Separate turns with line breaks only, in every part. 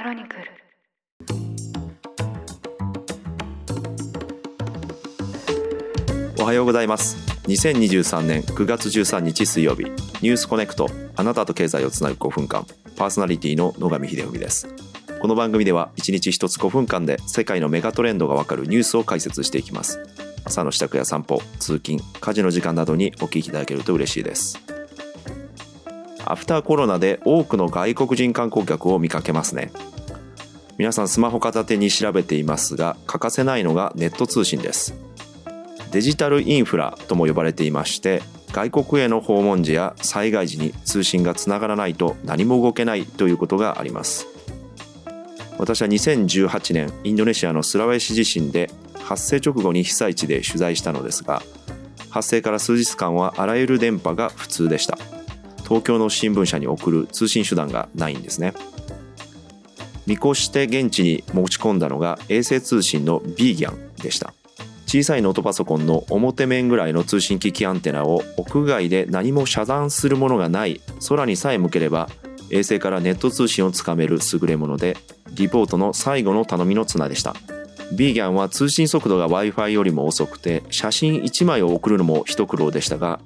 クロニクル。
おはようございます。2023年9月13日水曜日。ニュースコネクト。あなたと経済をつなぐ5分間。パーソナリティの野上秀文です。この番組では1日1つ5分間で世界のメガトレンドがわかるニュースを解説していきます。朝の支度や散歩通勤家事の時間などにお聞きいただけると嬉しいです。アフターコロナで多くの外国人観光客を見かけますね。皆さんスマホ片手に調べていますが欠かせないのがネット通信です。デジタルインフラとも呼ばれていまして外国への訪問時や災害時に通信がつながらないと何も動けないということがあります。私は2018年インドネシアのスラウェシ地震で発生直後に被災地で取材したのですが発生から数日間はあらゆる電波が普通でした。東京の新聞社に送る通信手段がないんですね。見越して現地に持ち込んだのが衛星通信のビーギャンでした。小さいノートパソコンの表面ぐらいの通信機器アンテナを屋外で何も遮断するものがない空にさえ向ければ衛星からネット通信をつかめる優れものでリポートの最後の頼みの綱でした。ビーギャンは通信速度が Wi-Fi よりも遅くて写真1枚を送るのも一苦労でしたが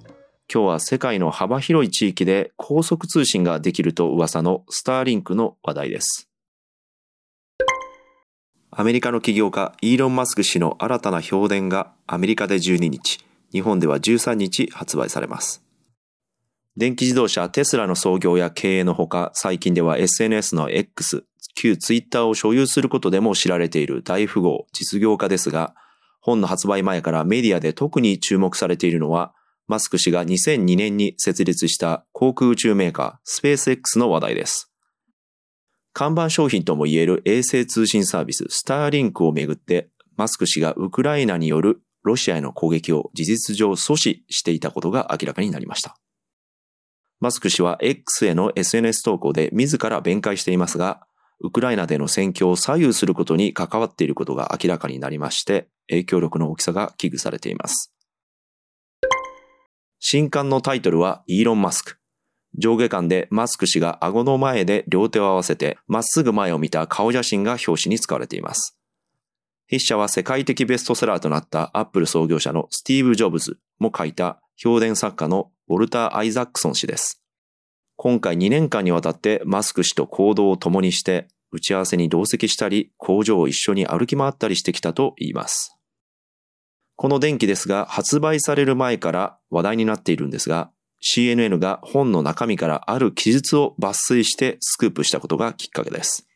今日は世界の幅広い地域で高速通信ができると噂のスターリンクの話題です。アメリカの起業家イーロン・マスク氏の新たな評伝がアメリカで12日、日本では13日発売されます。電気自動車テスラの創業や経営のほか、最近では SNS の X、旧ツイッターを所有することでも知られている大富豪、実業家ですが、本の発売前からメディアで特に注目されているのは、マスク氏が2002年に設立した航空宇宙メーカースペース X の話題です。看板商品ともいえる衛星通信サービススターリンクをめぐってマスク氏がウクライナによるロシアへの攻撃を事実上阻止していたことが明らかになりました。マスク氏は X への SNS 投稿で自ら弁解していますが、ウクライナでの戦況を左右することに関わっていることが明らかになりまして、影響力の大きさが危惧されています。新刊のタイトルはイーロン・マスク。上下間でマスク氏が顎の前で両手を合わせてまっすぐ前を見た顔写真が表紙に使われています。筆者は世界的ベストセラーとなったアップル創業者のスティーブ・ジョブズも書いた評伝作家のウォルター・アイザックソン氏です。今回2年間にわたってマスク氏と行動を共にして打ち合わせに同席したり工場を一緒に歩き回ったりしてきたと言います。この電気ですが発売される前から話題になっているんですが CNN が本の中身からある記述を抜粋してスクープしたことがきっかけです。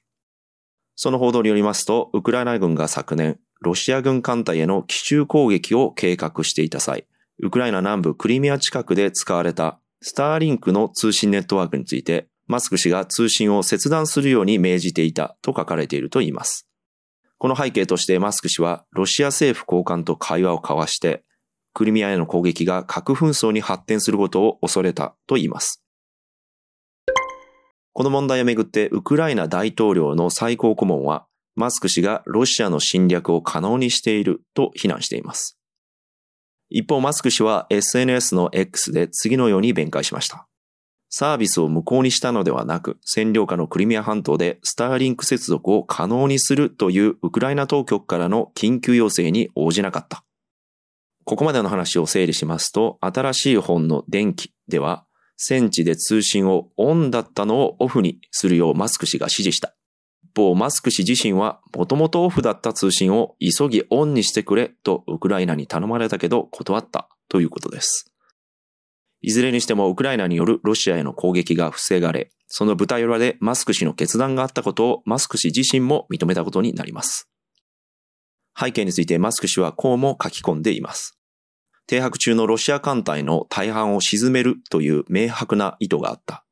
その報道によりますと、ウクライナ軍が昨年、ロシア軍艦隊への奇襲攻撃を計画していた際、ウクライナ南部クリミア近くで使われたスターリンクの通信ネットワークについて、マスク氏が通信を切断するように命じていたと書かれているといいます。この背景としてマスク氏はロシア政府高官と会話を交わして、クリミアへの攻撃が核紛争に発展することを恐れたと言います。この問題をめぐってウクライナ大統領の最高顧問は、マスク氏がロシアの侵略を可能にしていると非難しています。一方、マスク氏は SNS の X で次のように弁解しました。サービスを無効にしたのではなく、占領下のクリミア半島でスターリンク接続を可能にするというウクライナ当局からの緊急要請に応じなかった。ここまでの話を整理しますと、新しい本の電気では、戦地で通信をオンだったのをオフにするようマスク氏が指示した。一方、マスク氏自身は、もともとオフだった通信を急ぎオンにしてくれとウクライナに頼まれたけど断ったということです。いずれにしてもウクライナによるロシアへの攻撃が防がれ、その舞台裏でマスク氏の決断があったことをマスク氏自身も認めたことになります。背景についてマスク氏はこうも書き込んでいます。停泊中のロシア艦隊の大半を沈めるという明白な意図があった。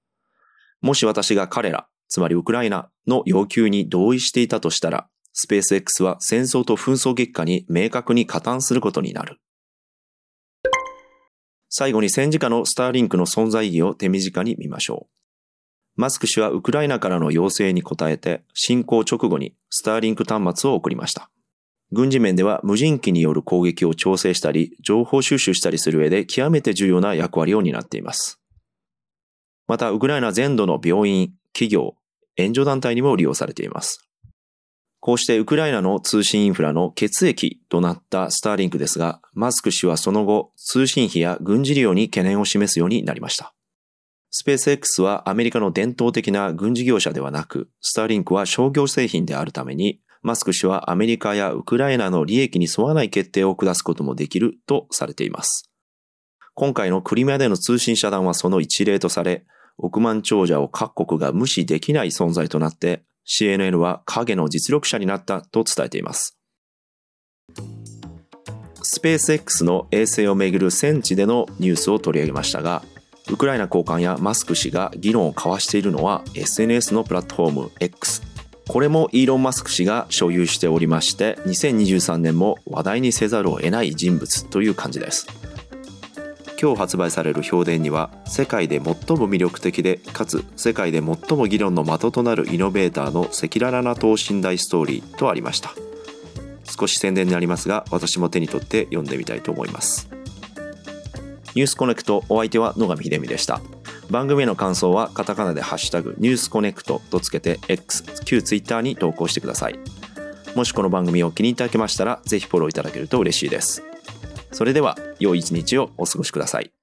もし私が彼ら、つまりウクライナの要求に同意していたとしたら、スペース X は戦争と紛争激化に明確に加担することになる。最後に戦時下のスターリンクの存在意義を手短に見ましょう。マスク氏はウクライナからの要請に応えて、侵攻直後にスターリンク端末を送りました。軍事面では無人機による攻撃を調整したり、情報収集したりする上で極めて重要な役割を担っています。また、ウクライナ全土の病院、企業、援助団体にも利用されています。こうしてウクライナの通信インフラの血液となったスターリンクですが、マスク氏はその後、通信費や軍事利用に懸念を示すようになりました。スペース X はアメリカの伝統的な軍事業者ではなく、スターリンクは商業製品であるために、マスク氏はアメリカやウクライナの利益に沿わない決定を下すこともできるとされています。今回のクリミアでの通信遮断はその一例とされ、億万長者を各国が無視できない存在となって、CNN は影の実力者になったと伝えています。スペース X の衛星をめぐる戦地でのニュースを取り上げましたが、ウクライナ高官やマスク氏が議論を交わしているのは SNS のプラットフォーム X。これもイーロン・マスク氏が所有しておりまして、2023年も話題にせざるを得ない人物という感じです。今日発売される評伝には世界で最も魅力的でかつ世界で最も議論の的となるイノベーターの赤裸々な等身大ストーリーとありました。少し宣伝になりますが私も手に取って読んでみたいと思います。ニュースコネクトお相手は野上秀美でした。番組への感想はカタカナでハッシュタグニュースコネクトとつけて X 旧 Twitter に投稿してください。もしこの番組を気に入っていただけましたらぜひフォローいただけると嬉しいです。それでは良い一日をお過ごしください。